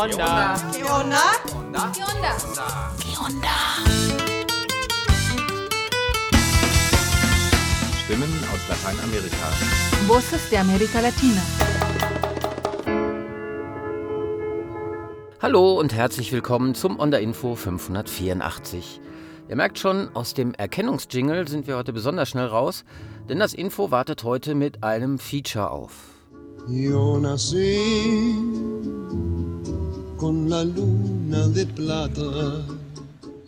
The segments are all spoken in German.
onda? ¿Qué onda? ¿Qué onda? Stimmen aus Lateinamerika. Voces de América Latina. Hallo und herzlich willkommen zum Onda Info 584. Ihr merkt schon, aus dem Erkennungsjingle sind wir heute besonders schnell raus, denn das Info wartet heute mit einem Feature auf. Yo nací con la luna de plata.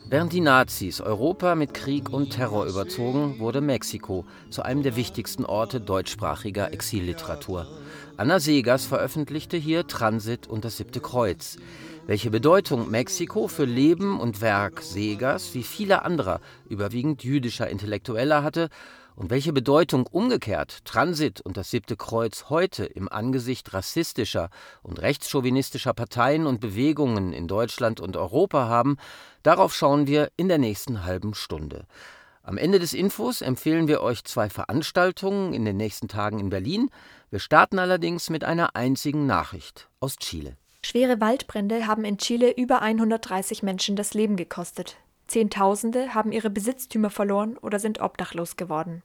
Während die Nazis Europa mit Krieg und Terror überzogen, wurde Mexiko zu einem der wichtigsten Orte deutschsprachiger Exilliteratur. Anna Segas veröffentlichte hier Transit und das siebte Kreuz. Welche Bedeutung Mexiko für Leben und Werk Segas wie vieler anderer, überwiegend jüdischer Intellektueller hatte und welche Bedeutung umgekehrt Transit und das siebte Kreuz heute im Angesicht rassistischer und rechtschauvinistischer Parteien und Bewegungen in Deutschland und Europa haben, darauf schauen wir in der nächsten halben Stunde. Am Ende des Infos empfehlen wir euch zwei Veranstaltungen in den nächsten Tagen in Berlin. Wir starten allerdings mit einer einzigen Nachricht aus Chile. Schwere Waldbrände haben in Chile über 130 Menschen das Leben gekostet. Zehntausende haben ihre Besitztümer verloren oder sind obdachlos geworden.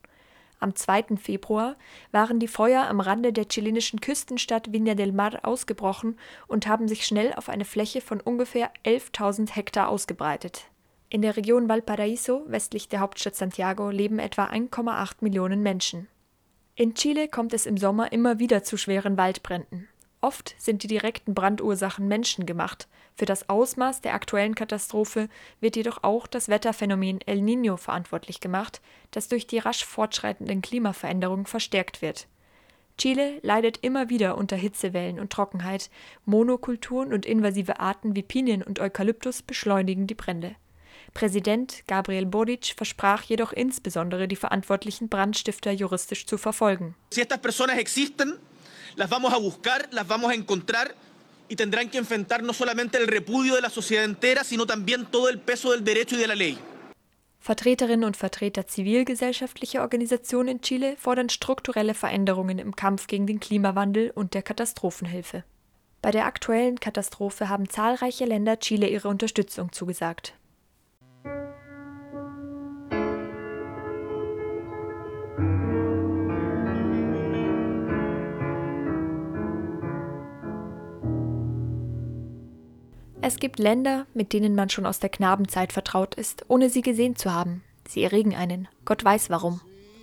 Am 2. Februar waren die Feuer am Rande der chilenischen Küstenstadt Viña del Mar ausgebrochen und haben sich schnell auf eine Fläche von ungefähr 11.000 Hektar ausgebreitet. In der Region Valparaíso, westlich der Hauptstadt Santiago, leben etwa 1,8 Millionen Menschen. In Chile kommt es im Sommer immer wieder zu schweren Waldbränden. Oft sind die direkten Brandursachen menschengemacht. Für das Ausmaß der aktuellen Katastrophe wird jedoch auch das Wetterphänomen El Niño verantwortlich gemacht, das durch die rasch fortschreitenden Klimaveränderungen verstärkt wird. Chile leidet immer wieder unter Hitzewellen und Trockenheit. Monokulturen und invasive Arten wie Pinien und Eukalyptus beschleunigen die Brände. Präsident Gabriel Boric versprach jedoch insbesondere die verantwortlichen Brandstifter juristisch zu verfolgen. Si estas personas existen, las vamos a buscar, las vamos a encontrar y tendrán que enfrentar no solamente el repudio de la sociedad entera, sino también todo el peso del derecho y de la ley. Vertreterinnen und Vertreter zivilgesellschaftlicher Organisationen in Chile fordern strukturelle Veränderungen im Kampf gegen den Klimawandel und der Katastrophenhilfe. Bei der aktuellen Katastrophe haben zahlreiche Länder Chile ihre Unterstützung zugesagt. Es gibt Länder, mit denen man schon aus der Knabenzeit vertraut ist, ohne sie gesehen zu haben. Sie erregen einen, Gott weiß warum.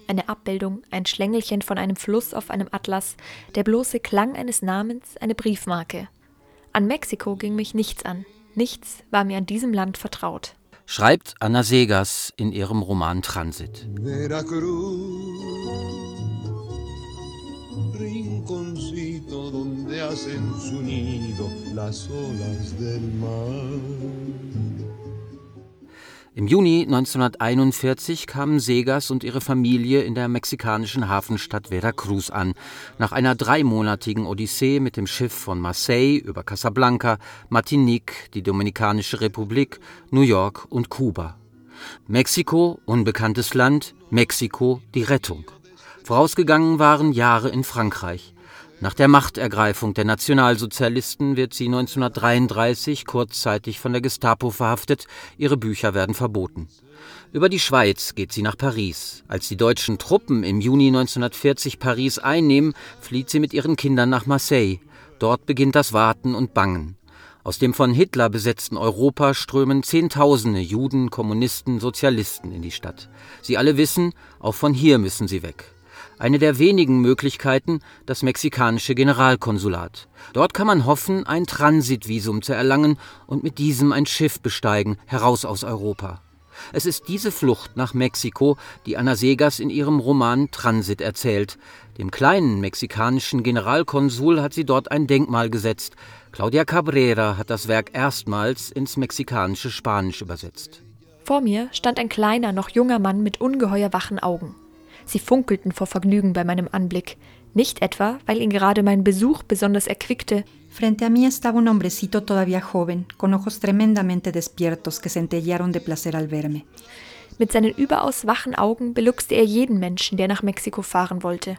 Eine Abbildung, ein Schlängelchen von einem Fluss auf einem Atlas, der bloße Klang eines Namens, eine Briefmarke. An Mexiko ging mich nichts an. Nichts war mir an diesem Land vertraut. Schreibt Anna Segas in ihrem Roman Transit. Veracruz, rinconcito donde hacen su nido las olas del mar. Im Juni 1941 kamen Segas und ihre Familie in der mexikanischen Hafenstadt Veracruz an, nach einer dreimonatigen Odyssee mit dem Schiff von Marseille über Casablanca, Martinique, die Dominikanische Republik, New York und Kuba. Mexiko, unbekanntes Land, Mexiko, die Rettung. Vorausgegangen waren Jahre in Frankreich. Nach der Machtergreifung der Nationalsozialisten wird sie 1933 kurzzeitig von der Gestapo verhaftet, ihre Bücher werden verboten. Über die Schweiz geht sie nach Paris. Als die deutschen Truppen im Juni 1940 Paris einnehmen, flieht sie mit ihren Kindern nach Marseille. Dort beginnt das Warten und Bangen. Aus dem von Hitler besetzten Europa strömen Zehntausende Juden, Kommunisten, Sozialisten in die Stadt. Sie alle wissen, auch von hier müssen sie weg eine der wenigen Möglichkeiten das mexikanische Generalkonsulat. Dort kann man hoffen, ein Transitvisum zu erlangen und mit diesem ein Schiff besteigen, heraus aus Europa. Es ist diese Flucht nach Mexiko, die Anna Segas in ihrem Roman Transit erzählt. Dem kleinen mexikanischen Generalkonsul hat sie dort ein Denkmal gesetzt. Claudia Cabrera hat das Werk erstmals ins mexikanische Spanisch übersetzt. Vor mir stand ein kleiner, noch junger Mann mit ungeheuer wachen Augen. Sie funkelten vor Vergnügen bei meinem Anblick, nicht etwa, weil ihn gerade mein Besuch besonders erquickte. Frente a mí estaba un hombrecito todavía joven, con ojos tremendamente despiertos que centellaron de placer al verme. Mit seinen überaus wachen Augen beluxte er jeden Menschen, der nach Mexiko fahren wollte.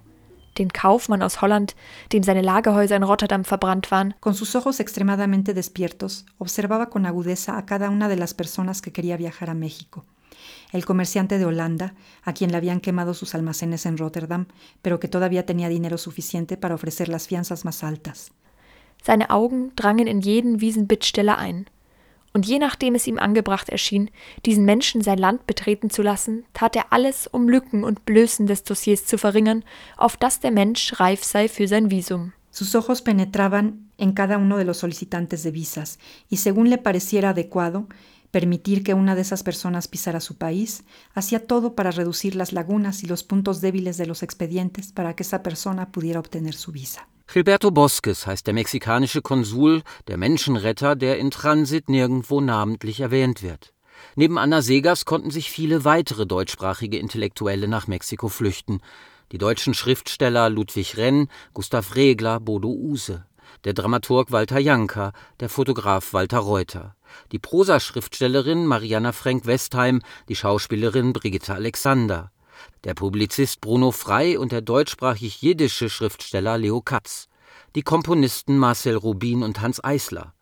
den Kaufmann aus Holland, dem seine Lagerhäuser in Rotterdam verbrannt waren. Con sus ojos extremadamente despiertos, observaba con agudeza a cada una de las personas que quería viajar a México. El comerciante de Holanda, a quien le habían quemado sus almacenes en Rotterdam, pero que todavía tenía dinero suficiente para ofrecer las fianzas más altas. Seine Augen drangen in jeden Wiesenbittsteller ein. Und je nachdem es ihm angebracht erschien, diesen Menschen sein Land betreten zu lassen, tat er alles, um Lücken und Blößen des Dossiers zu verringern, auf das der Mensch reif sei für sein Visum. Sus ojos penetraban en cada uno de los solicitantes de visas y según le pareciera adecuado, permitir que una de esas personas pisara su país, hacía todo para reducir las lagunas y los puntos débiles de los expedientes para que esa persona pudiera obtener su visa. Gilberto Bosques heißt der mexikanische Konsul, der Menschenretter, der in Transit nirgendwo namentlich erwähnt wird. Neben Anna Segas konnten sich viele weitere deutschsprachige Intellektuelle nach Mexiko flüchten. Die deutschen Schriftsteller Ludwig Renn, Gustav Regler, Bodo Use, der Dramaturg Walter Janka, der Fotograf Walter Reuter, die Prosaschriftstellerin Mariana Frank-Westheim, die Schauspielerin Brigitte Alexander, der Publizist Bruno Frey und der deutschsprachig jiddische Schriftsteller Leo Katz, die Komponisten Marcel Rubin und Hans Eisler,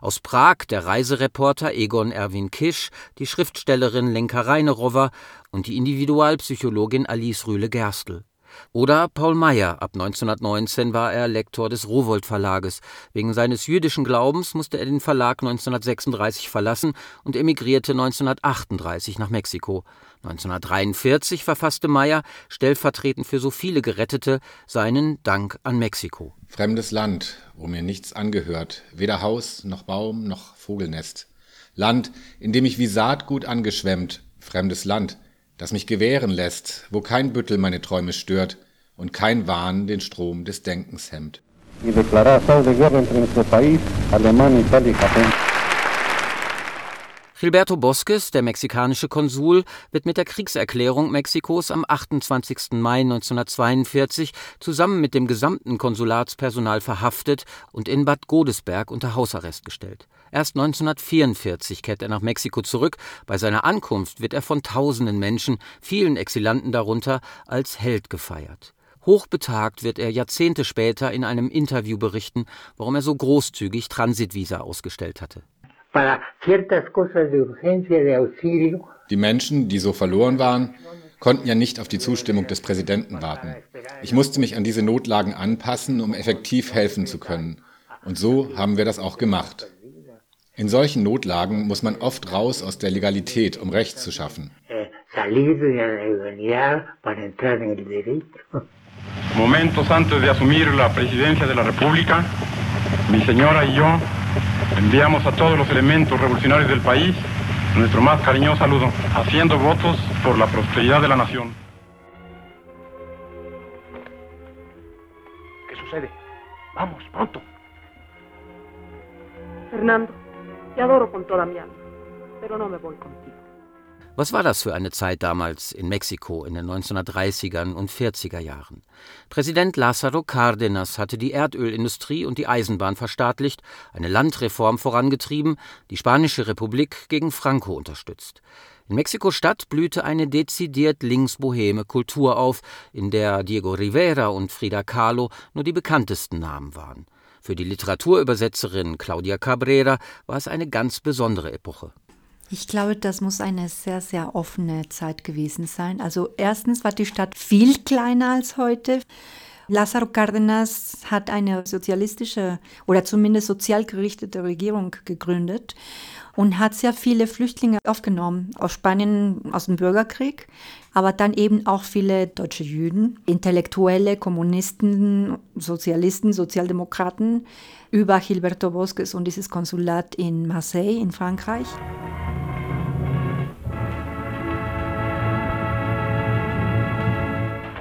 aus Prag der Reisereporter Egon Erwin Kisch, die Schriftstellerin Lenka Reinerower und die Individualpsychologin Alice Rühle-Gerstl. Oder Paul Meyer, ab 1919 war er Lektor des Rowohlt Verlages. Wegen seines jüdischen Glaubens musste er den Verlag 1936 verlassen und emigrierte 1938 nach Mexiko. 1943 verfasste Meyer, stellvertretend für so viele Gerettete, seinen Dank an Mexiko. Fremdes Land, wo mir nichts angehört, weder Haus noch Baum noch Vogelnest. Land, in dem ich wie Saatgut angeschwemmt, fremdes Land, das mich gewähren lässt, wo kein Büttel meine Träume stört und kein Wahn den Strom des Denkens hemmt. Gilberto Bosques, der mexikanische Konsul, wird mit der Kriegserklärung Mexikos am 28. Mai 1942 zusammen mit dem gesamten Konsulatspersonal verhaftet und in Bad Godesberg unter Hausarrest gestellt. Erst 1944 kehrt er nach Mexiko zurück. Bei seiner Ankunft wird er von tausenden Menschen, vielen Exilanten darunter, als Held gefeiert. Hochbetagt wird er Jahrzehnte später in einem Interview berichten, warum er so großzügig Transitvisa ausgestellt hatte. Die Menschen, die so verloren waren, konnten ja nicht auf die Zustimmung des Präsidenten warten. Ich musste mich an diese Notlagen anpassen, um effektiv helfen zu können. Und so haben wir das auch gemacht. In solchen Notlagen muss man oft raus aus der Legalität, um Recht zu schaffen. Momentos antes de asumir la presidencia de la República, mi señora y yo enviamos a todos los elementos revolucionarios del país nuestro más cariñoso saludo, haciendo votos por la prosperidad de la nación. ¿Qué sucede? Vamos, pronto. Fernando, te adoro con toda mi alma, pero no me voy contigo. Was war das für eine Zeit damals in Mexiko in den 1930er und 40er Jahren? Präsident Lázaro Cárdenas hatte die Erdölindustrie und die Eisenbahn verstaatlicht, eine Landreform vorangetrieben, die Spanische Republik gegen Franco unterstützt. In Mexiko-Stadt blühte eine dezidiert linksboheme Kultur auf, in der Diego Rivera und Frida Kahlo nur die bekanntesten Namen waren. Für die Literaturübersetzerin Claudia Cabrera war es eine ganz besondere Epoche. Ich glaube, das muss eine sehr, sehr offene Zeit gewesen sein. Also erstens war die Stadt viel kleiner als heute. Lázaro Cárdenas hat eine sozialistische oder zumindest sozial gerichtete Regierung gegründet und hat sehr viele Flüchtlinge aufgenommen aus Spanien, aus dem Bürgerkrieg, aber dann eben auch viele deutsche Juden, Intellektuelle, Kommunisten, Sozialisten, Sozialdemokraten über Gilberto Bosques und dieses Konsulat in Marseille in Frankreich.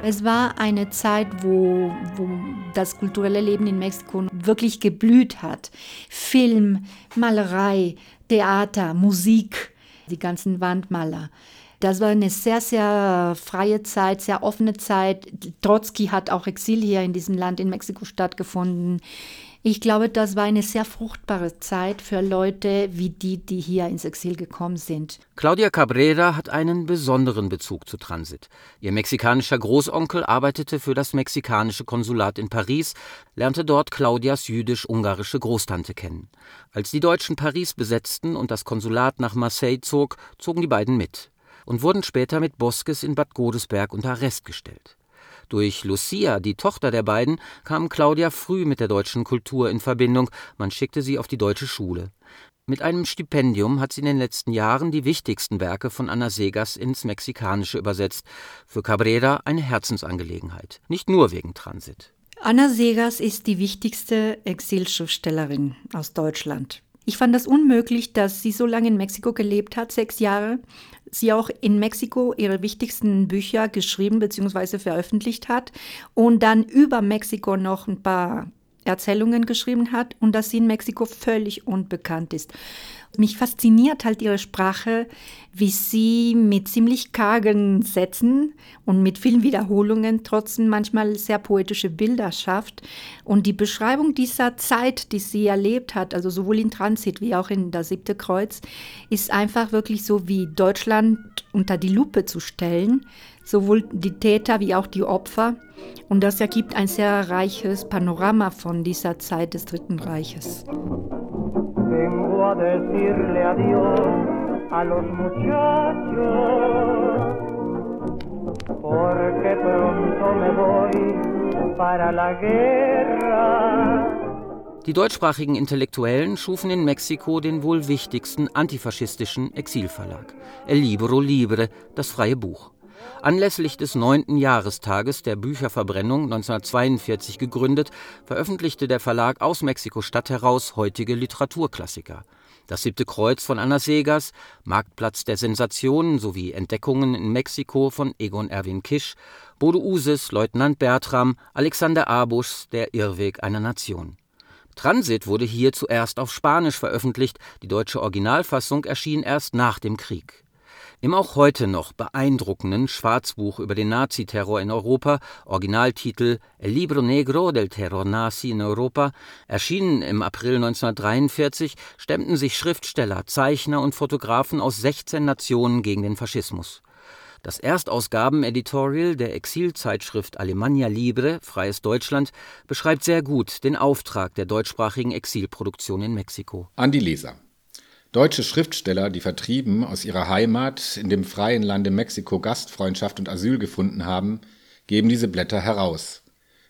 Es war eine Zeit, wo, wo das kulturelle Leben in Mexiko wirklich geblüht hat. Film, Malerei, Theater, Musik, die ganzen Wandmaler. Das war eine sehr, sehr freie Zeit, sehr offene Zeit. Trotzki hat auch Exil hier in diesem Land in Mexiko stattgefunden. Ich glaube, das war eine sehr fruchtbare Zeit für Leute wie die, die hier ins Exil gekommen sind. Claudia Cabrera hat einen besonderen Bezug zu Transit. Ihr mexikanischer Großonkel arbeitete für das mexikanische Konsulat in Paris, lernte dort Claudias jüdisch-ungarische Großtante kennen. Als die Deutschen Paris besetzten und das Konsulat nach Marseille zog, zogen die beiden mit und wurden später mit Boskes in Bad Godesberg unter Arrest gestellt. Durch Lucia, die Tochter der beiden, kam Claudia früh mit der deutschen Kultur in Verbindung, man schickte sie auf die deutsche Schule. Mit einem Stipendium hat sie in den letzten Jahren die wichtigsten Werke von Anna Segas ins Mexikanische übersetzt. Für Cabrera eine Herzensangelegenheit, nicht nur wegen Transit. Anna Segas ist die wichtigste Exilschriftstellerin aus Deutschland. Ich fand das unmöglich, dass sie so lange in Mexiko gelebt hat, sechs Jahre, sie auch in Mexiko ihre wichtigsten Bücher geschrieben bzw. veröffentlicht hat und dann über Mexiko noch ein paar Erzählungen geschrieben hat und dass sie in Mexiko völlig unbekannt ist. Mich fasziniert halt ihre Sprache, wie sie mit ziemlich kargen Sätzen und mit vielen Wiederholungen trotzdem manchmal sehr poetische Bilder schafft. Und die Beschreibung dieser Zeit, die sie erlebt hat, also sowohl in Transit wie auch in das siebte Kreuz, ist einfach wirklich so wie Deutschland unter die Lupe zu stellen, sowohl die Täter wie auch die Opfer. Und das ergibt ein sehr reiches Panorama von dieser Zeit des Dritten Reiches a decirle adiós a los muchachos, porque pronto me voy para la guerra. Die deutschsprachigen Intellektuellen schufen in Mexiko den wohl wichtigsten antifaschistischen Exilverlag, El Libro Libre, das freie Buch. Anlässlich des neunten Jahrestages der Bücherverbrennung 1942 gegründet, veröffentlichte der Verlag aus Mexiko-Stadt heraus heutige Literaturklassiker. Das siebte Kreuz von Anna Segas, Marktplatz der Sensationen sowie Entdeckungen in Mexiko von Egon Erwin Kisch, Bodo Uses, Leutnant Bertram, Alexander Abuschs Der Irrweg einer Nation. Transit wurde hier zuerst auf Spanisch veröffentlicht, die deutsche Originalfassung erschien erst nach dem Krieg. Im auch heute noch beeindruckenden Schwarzbuch über den Naziterror in Europa, Originaltitel El Libro Negro del Terror Nazi in Europa, erschienen im April 1943, stemmten sich Schriftsteller, Zeichner und Fotografen aus 16 Nationen gegen den Faschismus. Das Erstausgaben-Editorial der Exilzeitschrift Alemania Libre, Freies Deutschland, beschreibt sehr gut den Auftrag der deutschsprachigen Exilproduktion in Mexiko. An die Leser. Deutsche Schriftsteller, die vertrieben aus ihrer Heimat in dem freien Lande Mexiko Gastfreundschaft und Asyl gefunden haben, geben diese Blätter heraus.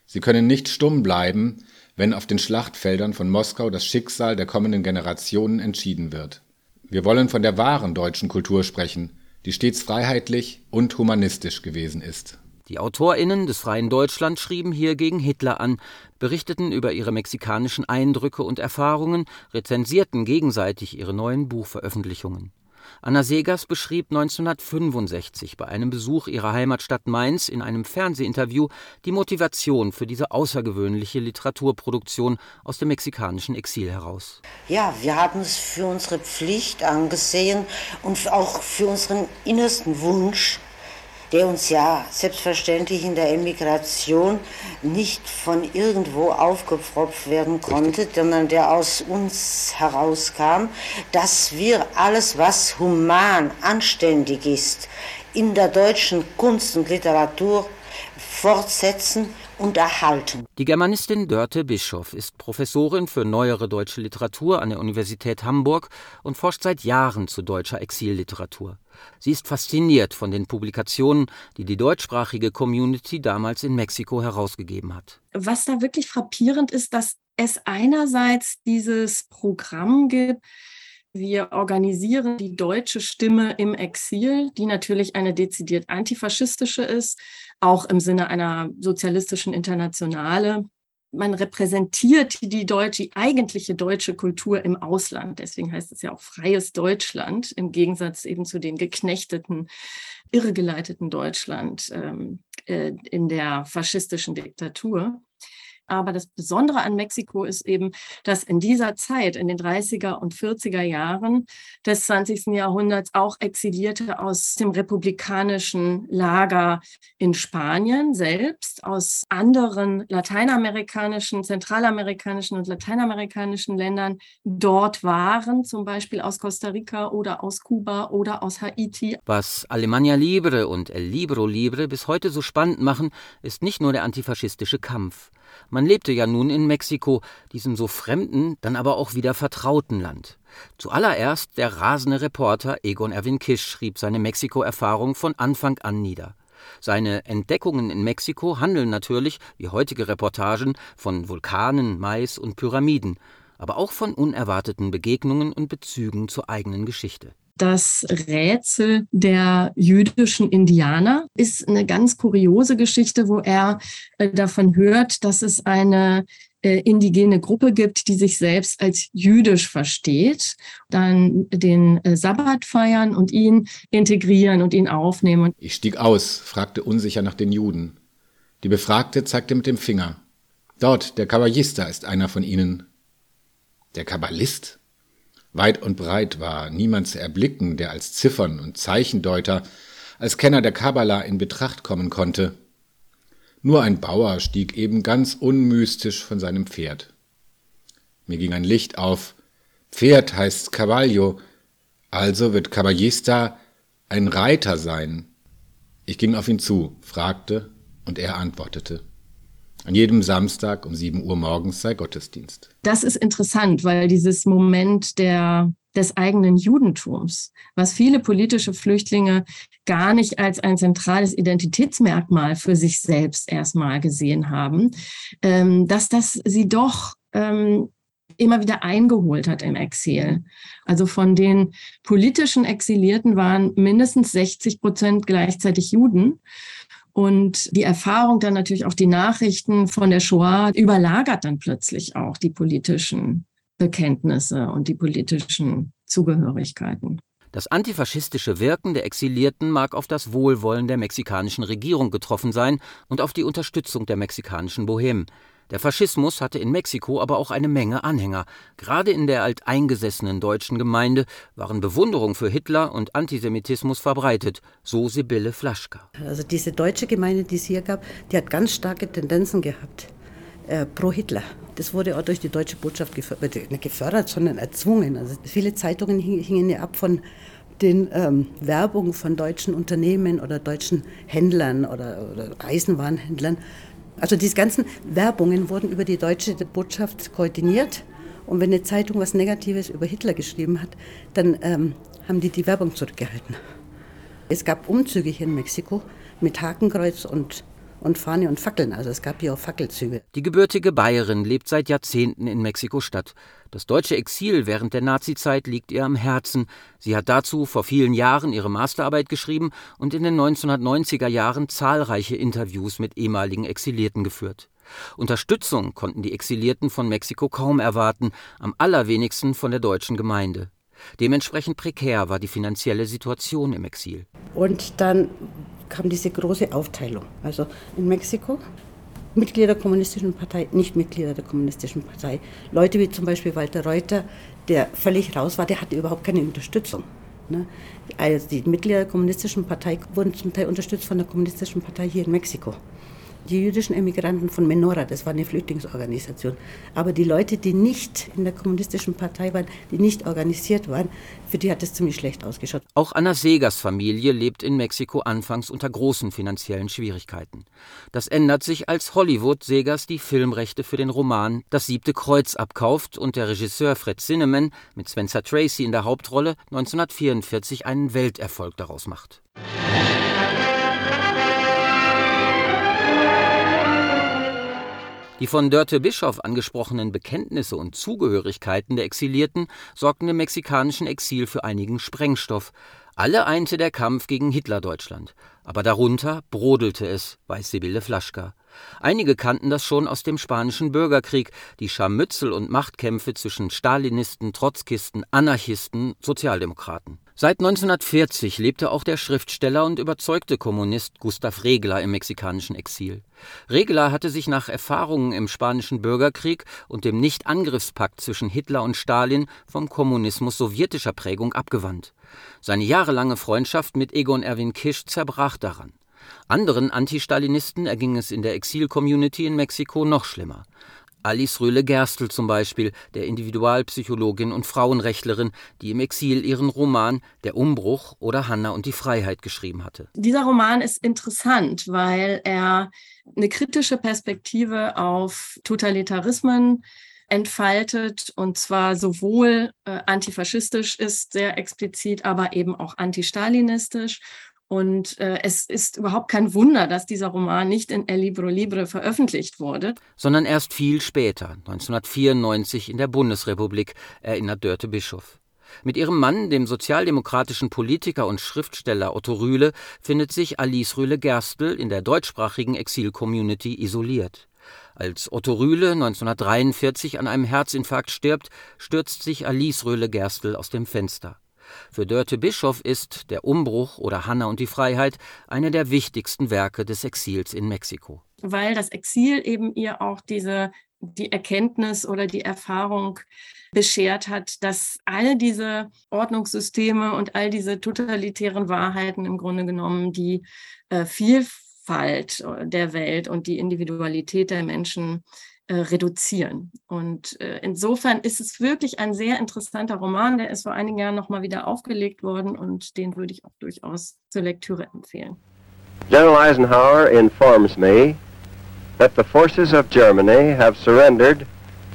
Sie können nicht stumm bleiben, wenn auf den Schlachtfeldern von Moskau das Schicksal der kommenden Generationen entschieden wird. Wir wollen von der wahren deutschen Kultur sprechen, die stets freiheitlich und humanistisch gewesen ist die AutorInnen des Freien Deutschland schrieben hier gegen Hitler an, berichteten über ihre mexikanischen Eindrücke und Erfahrungen, rezensierten gegenseitig ihre neuen Buchveröffentlichungen. Anna Segas beschrieb 1965 bei einem Besuch ihrer Heimatstadt Mainz in einem Fernsehinterview die Motivation für diese außergewöhnliche Literaturproduktion aus dem mexikanischen Exil heraus. Ja, wir haben es für unsere Pflicht angesehen und auch für unseren innersten Wunsch, der uns ja selbstverständlich in der Emigration nicht von irgendwo aufgepfropft werden konnte, sondern der aus uns herauskam, dass wir alles, was human, anständig ist, in der deutschen Kunst und Literatur fortsetzen und erhalten. Die Germanistin Dörte Bischoff ist Professorin für neuere deutsche Literatur an der Universität Hamburg und forscht seit Jahren zu deutscher Exilliteratur. Sie ist fasziniert von den Publikationen, die die deutschsprachige Community damals in Mexiko herausgegeben hat. Was da wirklich frappierend ist, dass es einerseits dieses Programm gibt, wir organisieren die deutsche Stimme im Exil, die natürlich eine dezidiert antifaschistische ist, auch im Sinne einer sozialistischen Internationale. Man repräsentiert die deutsche, die eigentliche deutsche Kultur im Ausland. Deswegen heißt es ja auch freies Deutschland, im Gegensatz eben zu dem geknechteten, irregeleiteten Deutschland ähm, äh, in der faschistischen Diktatur. Aber das Besondere an Mexiko ist eben, dass in dieser Zeit, in den 30er und 40er Jahren des 20. Jahrhunderts, auch Exilierte aus dem republikanischen Lager in Spanien selbst, aus anderen lateinamerikanischen, zentralamerikanischen und lateinamerikanischen Ländern dort waren, zum Beispiel aus Costa Rica oder aus Kuba oder aus Haiti. Was Alemania Libre und El Libro Libre bis heute so spannend machen, ist nicht nur der antifaschistische Kampf. Man lebte ja nun in Mexiko, diesem so fremden, dann aber auch wieder vertrauten Land. Zuallererst der rasende Reporter Egon Erwin Kisch schrieb seine Mexiko-Erfahrung von Anfang an nieder. Seine Entdeckungen in Mexiko handeln natürlich, wie heutige Reportagen, von Vulkanen, Mais und Pyramiden, aber auch von unerwarteten Begegnungen und Bezügen zur eigenen Geschichte. Das Rätsel der jüdischen Indianer ist eine ganz kuriose Geschichte, wo er äh, davon hört, dass es eine äh, indigene Gruppe gibt, die sich selbst als jüdisch versteht, dann den äh, Sabbat feiern und ihn integrieren und ihn aufnehmen. Ich stieg aus, fragte unsicher nach den Juden. Die Befragte zeigte mit dem Finger. Dort, der Kabbalista ist einer von ihnen. Der Kabbalist? Weit und breit war niemand zu erblicken, der als Ziffern- und Zeichendeuter, als Kenner der Kabbala in Betracht kommen konnte. Nur ein Bauer stieg eben ganz unmystisch von seinem Pferd. Mir ging ein Licht auf. Pferd heißt Cavallo, also wird Caballista ein Reiter sein. Ich ging auf ihn zu, fragte, und er antwortete. An jedem Samstag um 7 Uhr morgens sei Gottesdienst. Das ist interessant, weil dieses Moment der, des eigenen Judentums, was viele politische Flüchtlinge gar nicht als ein zentrales Identitätsmerkmal für sich selbst erstmal gesehen haben, ähm, dass das sie doch ähm, immer wieder eingeholt hat im Exil. Also von den politischen Exilierten waren mindestens 60 Prozent gleichzeitig Juden. Und die Erfahrung dann natürlich auch die Nachrichten von der Shoah überlagert dann plötzlich auch die politischen Bekenntnisse und die politischen Zugehörigkeiten. Das antifaschistische Wirken der Exilierten mag auf das Wohlwollen der mexikanischen Regierung getroffen sein und auf die Unterstützung der mexikanischen Bohemen. Der Faschismus hatte in Mexiko aber auch eine Menge Anhänger. Gerade in der alteingesessenen deutschen Gemeinde waren Bewunderung für Hitler und Antisemitismus verbreitet, so Sibylle Flaschka. Also diese deutsche Gemeinde, die es hier gab, die hat ganz starke Tendenzen gehabt äh, pro Hitler. Das wurde auch durch die deutsche Botschaft gefördert, äh, nicht gefördert sondern erzwungen. Also viele Zeitungen hingen ja ab von den ähm, Werbungen von deutschen Unternehmen oder deutschen Händlern oder, oder Eisenwarenhändlern also diese ganzen Werbungen wurden über die deutsche Botschaft koordiniert. Und wenn eine Zeitung was Negatives über Hitler geschrieben hat, dann ähm, haben die die Werbung zurückgehalten. Es gab Umzüge hier in Mexiko mit Hakenkreuz und und Fahne und Fackeln. Also es gab hier auch Fackelzüge. Die gebürtige Bayerin lebt seit Jahrzehnten in Mexiko-Stadt. Das deutsche Exil während der Nazizeit liegt ihr am Herzen. Sie hat dazu vor vielen Jahren ihre Masterarbeit geschrieben und in den 1990er Jahren zahlreiche Interviews mit ehemaligen Exilierten geführt. Unterstützung konnten die Exilierten von Mexiko kaum erwarten, am allerwenigsten von der deutschen Gemeinde. Dementsprechend prekär war die finanzielle Situation im Exil. Und dann kam diese große Aufteilung. Also in Mexiko Mitglieder der Kommunistischen Partei, nicht Mitglieder der Kommunistischen Partei. Leute wie zum Beispiel Walter Reuter, der völlig raus war, der hatte überhaupt keine Unterstützung. Ne? Also die Mitglieder der Kommunistischen Partei wurden zum Teil unterstützt von der Kommunistischen Partei hier in Mexiko die jüdischen Emigranten von Menora, das war eine Flüchtlingsorganisation. Aber die Leute, die nicht in der kommunistischen Partei waren, die nicht organisiert waren, für die hat es ziemlich schlecht ausgeschaut. Auch Anna Segers Familie lebt in Mexiko anfangs unter großen finanziellen Schwierigkeiten. Das ändert sich, als Hollywood Segers die Filmrechte für den Roman Das siebte Kreuz abkauft und der Regisseur Fred Zinnemann mit Spencer Tracy in der Hauptrolle 1944 einen Welterfolg daraus macht. Die von Dörte Bischof angesprochenen Bekenntnisse und Zugehörigkeiten der Exilierten sorgten im mexikanischen Exil für einigen Sprengstoff. Alle einte der Kampf gegen Hitlerdeutschland. Aber darunter brodelte es, weiß Sibylle Flaschka. Einige kannten das schon aus dem Spanischen Bürgerkrieg, die Scharmützel und Machtkämpfe zwischen Stalinisten, Trotzkisten, Anarchisten, Sozialdemokraten. Seit 1940 lebte auch der Schriftsteller und überzeugte Kommunist Gustav Regler im mexikanischen Exil. Regler hatte sich nach Erfahrungen im Spanischen Bürgerkrieg und dem Nichtangriffspakt zwischen Hitler und Stalin vom Kommunismus sowjetischer Prägung abgewandt. Seine jahrelange Freundschaft mit Egon Erwin Kisch zerbrach daran. Anderen Anti-Stalinisten erging es in der Exil-Community in Mexiko noch schlimmer. Alice Röhle-Gerstl zum Beispiel, der Individualpsychologin und Frauenrechtlerin, die im Exil ihren Roman Der Umbruch oder Hanna und die Freiheit geschrieben hatte. Dieser Roman ist interessant, weil er eine kritische Perspektive auf Totalitarismen entfaltet und zwar sowohl äh, antifaschistisch ist sehr explizit, aber eben auch antistalinistisch und äh, es ist überhaupt kein Wunder, dass dieser Roman nicht in El Libro Libre veröffentlicht wurde. Sondern erst viel später, 1994 in der Bundesrepublik, erinnert Dörte Bischof. Mit ihrem Mann, dem sozialdemokratischen Politiker und Schriftsteller Otto Rühle, findet sich Alice Rühle-Gerstl in der deutschsprachigen Exil-Community isoliert. Als Otto Rühle 1943 an einem Herzinfarkt stirbt, stürzt sich Alice Rühle-Gerstl aus dem Fenster. Für Dörte Bischof ist Der Umbruch oder Hanna und die Freiheit eine der wichtigsten Werke des Exils in Mexiko. Weil das Exil eben ihr auch diese die Erkenntnis oder die Erfahrung beschert hat, dass all diese Ordnungssysteme und all diese totalitären Wahrheiten im Grunde genommen die äh, Vielfalt der Welt und die Individualität der Menschen reduzieren. Und äh, insofern ist es wirklich ein sehr interessanter Roman. Der ist vor einigen Jahren nochmal wieder aufgelegt worden und den würde ich auch durchaus zur Lektüre empfehlen. General Eisenhower informs me that the forces of Germany have surrendered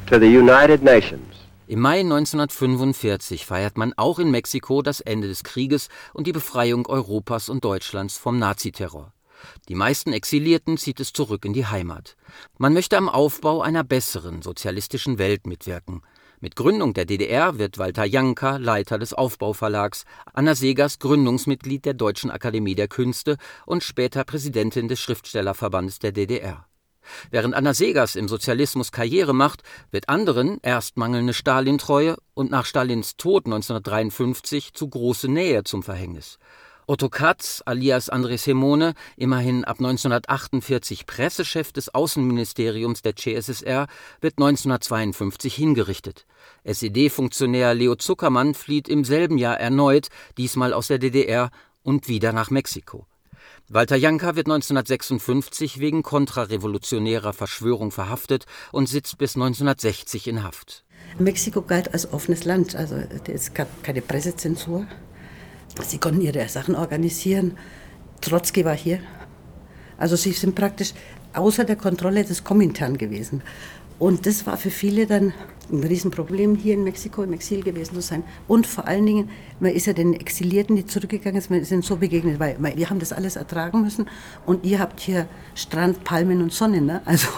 to the United Nations. Im Mai 1945 feiert man auch in Mexiko das Ende des Krieges und die Befreiung Europas und Deutschlands vom Naziterror. Die meisten Exilierten zieht es zurück in die Heimat. Man möchte am Aufbau einer besseren sozialistischen Welt mitwirken. Mit Gründung der DDR wird Walter Janka Leiter des Aufbauverlags, Anna Segers Gründungsmitglied der Deutschen Akademie der Künste und später Präsidentin des Schriftstellerverbandes der DDR. Während Anna Segers im Sozialismus Karriere macht, wird anderen erst mangelnde Stalintreue und nach Stalins Tod 1953 zu große Nähe zum Verhängnis. Otto Katz alias André Simone, immerhin ab 1948 Pressechef des Außenministeriums der CSSR, wird 1952 hingerichtet. SED-Funktionär Leo Zuckermann flieht im selben Jahr erneut, diesmal aus der DDR und wieder nach Mexiko. Walter Janka wird 1956 wegen kontrarevolutionärer Verschwörung verhaftet und sitzt bis 1960 in Haft. Mexiko galt als offenes Land, also es gab keine Pressezensur. Sie konnten ihre Sachen organisieren. Trotzki war hier. Also sie sind praktisch außer der Kontrolle des Komintern gewesen. Und das war für viele dann ein Riesenproblem, hier in Mexiko im Exil gewesen zu sein. Und vor allen Dingen, man ist ja den Exilierten, die zurückgegangen sind, man sind so begegnet, weil wir haben das alles ertragen müssen. Und ihr habt hier Strand, Palmen und Sonne. Ne? Also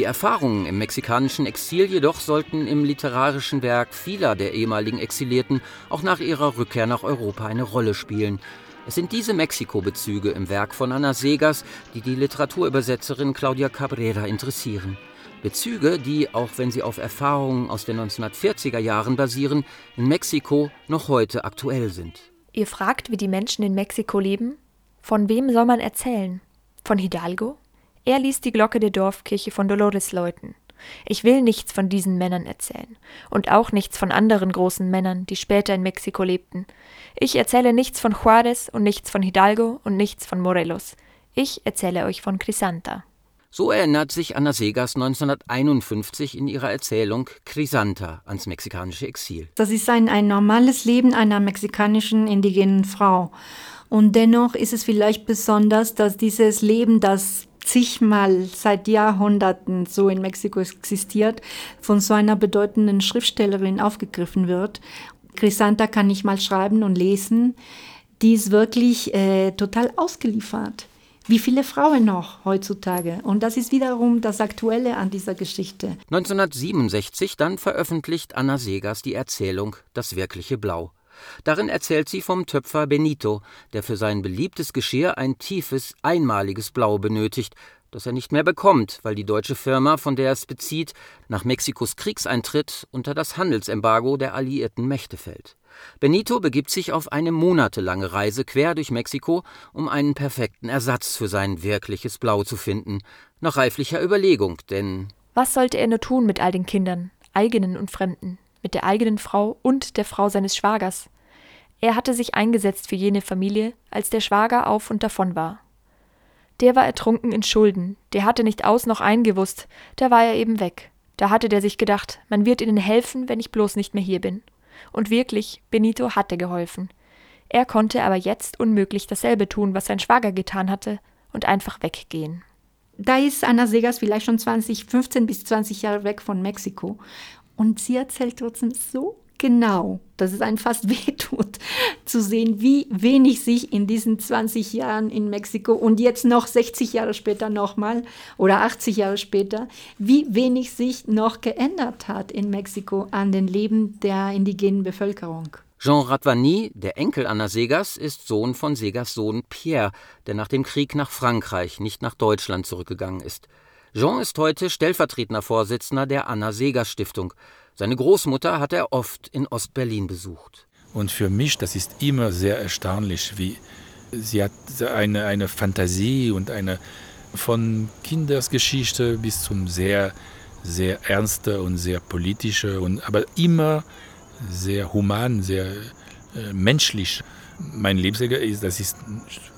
Die Erfahrungen im mexikanischen Exil jedoch sollten im literarischen Werk vieler der ehemaligen Exilierten auch nach ihrer Rückkehr nach Europa eine Rolle spielen. Es sind diese Mexiko-Bezüge im Werk von Anna Segas, die die Literaturübersetzerin Claudia Cabrera interessieren. Bezüge, die, auch wenn sie auf Erfahrungen aus den 1940er Jahren basieren, in Mexiko noch heute aktuell sind. Ihr fragt, wie die Menschen in Mexiko leben? Von wem soll man erzählen? Von Hidalgo? Er ließ die Glocke der Dorfkirche von Dolores läuten. Ich will nichts von diesen Männern erzählen und auch nichts von anderen großen Männern, die später in Mexiko lebten. Ich erzähle nichts von Juárez und nichts von Hidalgo und nichts von Morelos. Ich erzähle euch von Crisanta. So erinnert sich Anna Segas 1951 in ihrer Erzählung Crisanta ans mexikanische Exil. Das ist ein, ein normales Leben einer mexikanischen indigenen Frau. Und dennoch ist es vielleicht besonders, dass dieses Leben, das zigmal seit Jahrhunderten so in Mexiko existiert, von so einer bedeutenden Schriftstellerin aufgegriffen wird. Crisanta kann nicht mal schreiben und lesen. Die ist wirklich äh, total ausgeliefert. Wie viele Frauen noch heutzutage? Und das ist wiederum das Aktuelle an dieser Geschichte. 1967 dann veröffentlicht Anna Segers die Erzählung Das wirkliche Blau. Darin erzählt sie vom Töpfer Benito, der für sein beliebtes Geschirr ein tiefes, einmaliges Blau benötigt, das er nicht mehr bekommt, weil die deutsche Firma, von der er es bezieht, nach Mexikos Kriegseintritt unter das Handelsembargo der alliierten Mächte fällt. Benito begibt sich auf eine monatelange Reise quer durch Mexiko, um einen perfekten Ersatz für sein wirkliches Blau zu finden. Nach reiflicher Überlegung, denn was sollte er nur tun mit all den Kindern, eigenen und fremden, mit der eigenen Frau und der Frau seines Schwagers? Er hatte sich eingesetzt für jene Familie, als der Schwager auf und davon war. Der war ertrunken in Schulden, der hatte nicht aus noch eingewusst, da war er eben weg. Da hatte der sich gedacht, man wird ihnen helfen, wenn ich bloß nicht mehr hier bin. Und wirklich, Benito hatte geholfen. Er konnte aber jetzt unmöglich dasselbe tun, was sein Schwager getan hatte, und einfach weggehen. Da ist Anna Segas vielleicht schon 20, 15 bis 20 Jahre weg von Mexiko. Und sie erzählt trotzdem so genau, dass es einen fast wehtut, zu sehen, wie wenig sich in diesen 20 Jahren in Mexiko und jetzt noch 60 Jahre später nochmal oder 80 Jahre später, wie wenig sich noch geändert hat in Mexiko an den Leben der indigenen Bevölkerung. Jean Radvani, der Enkel Anna Segas, ist Sohn von Segas Sohn Pierre, der nach dem Krieg nach Frankreich, nicht nach Deutschland zurückgegangen ist. Jean ist heute stellvertretender Vorsitzender der Anna Segas Stiftung. Seine Großmutter hat er oft in Ostberlin besucht. Und für mich, das ist immer sehr erstaunlich, wie sie hat eine, eine Fantasie und eine von Kindersgeschichte bis zum sehr, sehr ernste und sehr politische, und, aber immer sehr human, sehr äh, menschlich. Mein Lebensweg ist, das ist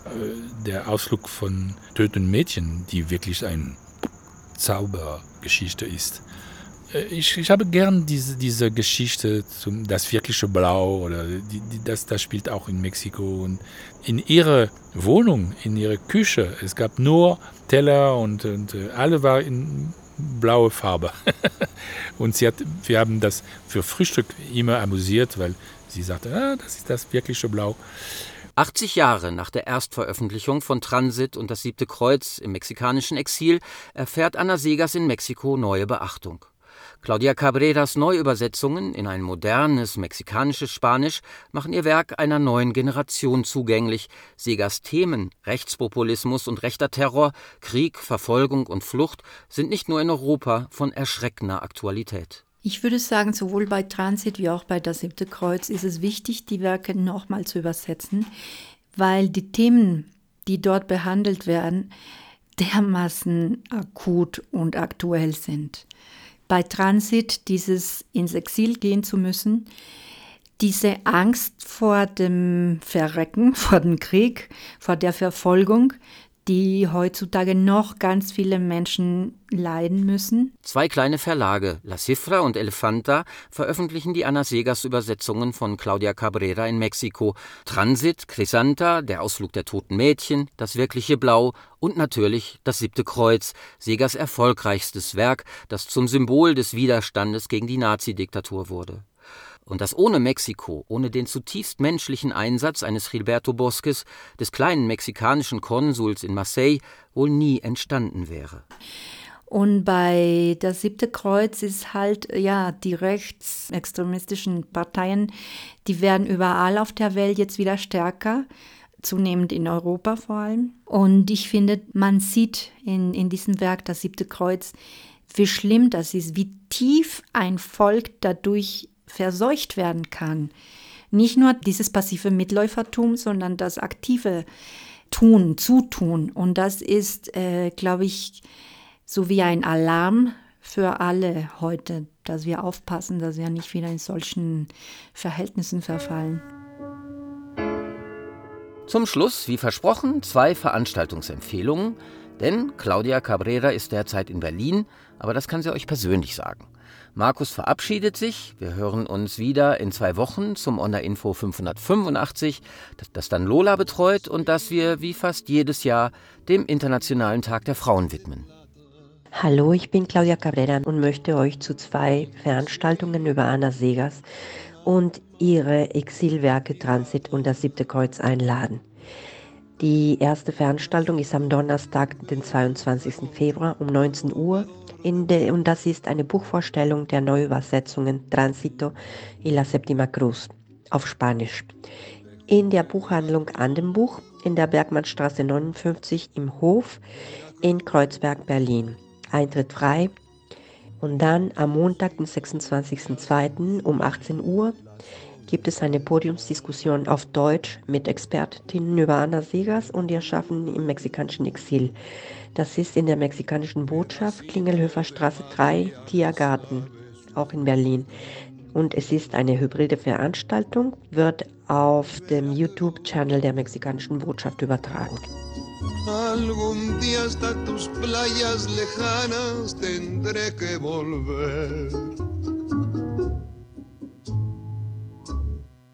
äh, der Ausflug von Töten Mädchen, die wirklich eine Zaubergeschichte ist. Äh, ich, ich habe gern diese, diese Geschichte, zum, das wirkliche Blau, oder die, die, das, das spielt auch in Mexiko. Und in ihrer Wohnung, in ihrer Küche, es gab nur Teller und, und äh, alle waren in blaue Farbe. und sie hat, wir haben das für Frühstück immer amüsiert, weil sie sagte, ah, das ist das wirkliche Blau. 80 Jahre nach der Erstveröffentlichung von Transit und das siebte Kreuz im mexikanischen Exil erfährt Anna Segas in Mexiko neue Beachtung. Claudia Cabreras Neuübersetzungen in ein modernes mexikanisches Spanisch machen ihr Werk einer neuen Generation zugänglich. Segas Themen Rechtspopulismus und rechter Terror, Krieg, Verfolgung und Flucht sind nicht nur in Europa von erschreckender Aktualität. Ich würde sagen, sowohl bei Transit wie auch bei Das siebte Kreuz ist es wichtig, die Werke nochmal zu übersetzen, weil die Themen, die dort behandelt werden, dermaßen akut und aktuell sind. Bei Transit dieses ins Exil gehen zu müssen, diese Angst vor dem Verrecken, vor dem Krieg, vor der Verfolgung, die heutzutage noch ganz viele Menschen leiden müssen. Zwei kleine Verlage, La Cifra und Elefanta, veröffentlichen die Ana Segas Übersetzungen von Claudia Cabrera in Mexiko. Transit, Crisanta, Der Ausflug der toten Mädchen, Das wirkliche Blau und natürlich Das siebte Kreuz, Segas erfolgreichstes Werk, das zum Symbol des Widerstandes gegen die Nazidiktatur wurde und dass ohne Mexiko, ohne den zutiefst menschlichen Einsatz eines Gilberto Bosques, des kleinen mexikanischen Konsuls in Marseille, wohl nie entstanden wäre. Und bei das siebte Kreuz ist halt, ja, die rechtsextremistischen Parteien, die werden überall auf der Welt jetzt wieder stärker, zunehmend in Europa vor allem. Und ich finde, man sieht in, in diesem Werk, das siebte Kreuz, wie schlimm das ist, wie tief ein Volk dadurch verseucht werden kann. Nicht nur dieses passive Mitläufertum, sondern das aktive Tun, Zutun. Und das ist, äh, glaube ich, so wie ein Alarm für alle heute, dass wir aufpassen, dass wir nicht wieder in solchen Verhältnissen verfallen. Zum Schluss, wie versprochen, zwei Veranstaltungsempfehlungen, denn Claudia Cabrera ist derzeit in Berlin, aber das kann sie euch persönlich sagen. Markus verabschiedet sich. Wir hören uns wieder in zwei Wochen zum Online-Info 585, das, das dann Lola betreut und das wir wie fast jedes Jahr dem Internationalen Tag der Frauen widmen. Hallo, ich bin Claudia Cabrera und möchte euch zu zwei Veranstaltungen über Anna Segas und ihre Exilwerke Transit und das siebte Kreuz einladen. Die erste Veranstaltung ist am Donnerstag, den 22. Februar um 19 Uhr de, und das ist eine Buchvorstellung der Neuübersetzungen Transito y la Septima Cruz auf Spanisch. In der Buchhandlung Andenbuch in der Bergmannstraße 59 im Hof in Kreuzberg, Berlin. Eintritt frei. Und dann am Montag, den 26.02. um 18 Uhr gibt es eine Podiumsdiskussion auf Deutsch mit Expertinnen über Anna Segas und ihr Schaffen im mexikanischen Exil. Das ist in der mexikanischen Botschaft Klingelhöfer Straße 3, Tiergarten, auch in Berlin. Und es ist eine hybride Veranstaltung, wird auf dem YouTube-Channel der mexikanischen Botschaft übertragen. Algún día hasta tus playas lejanas tendré que volver.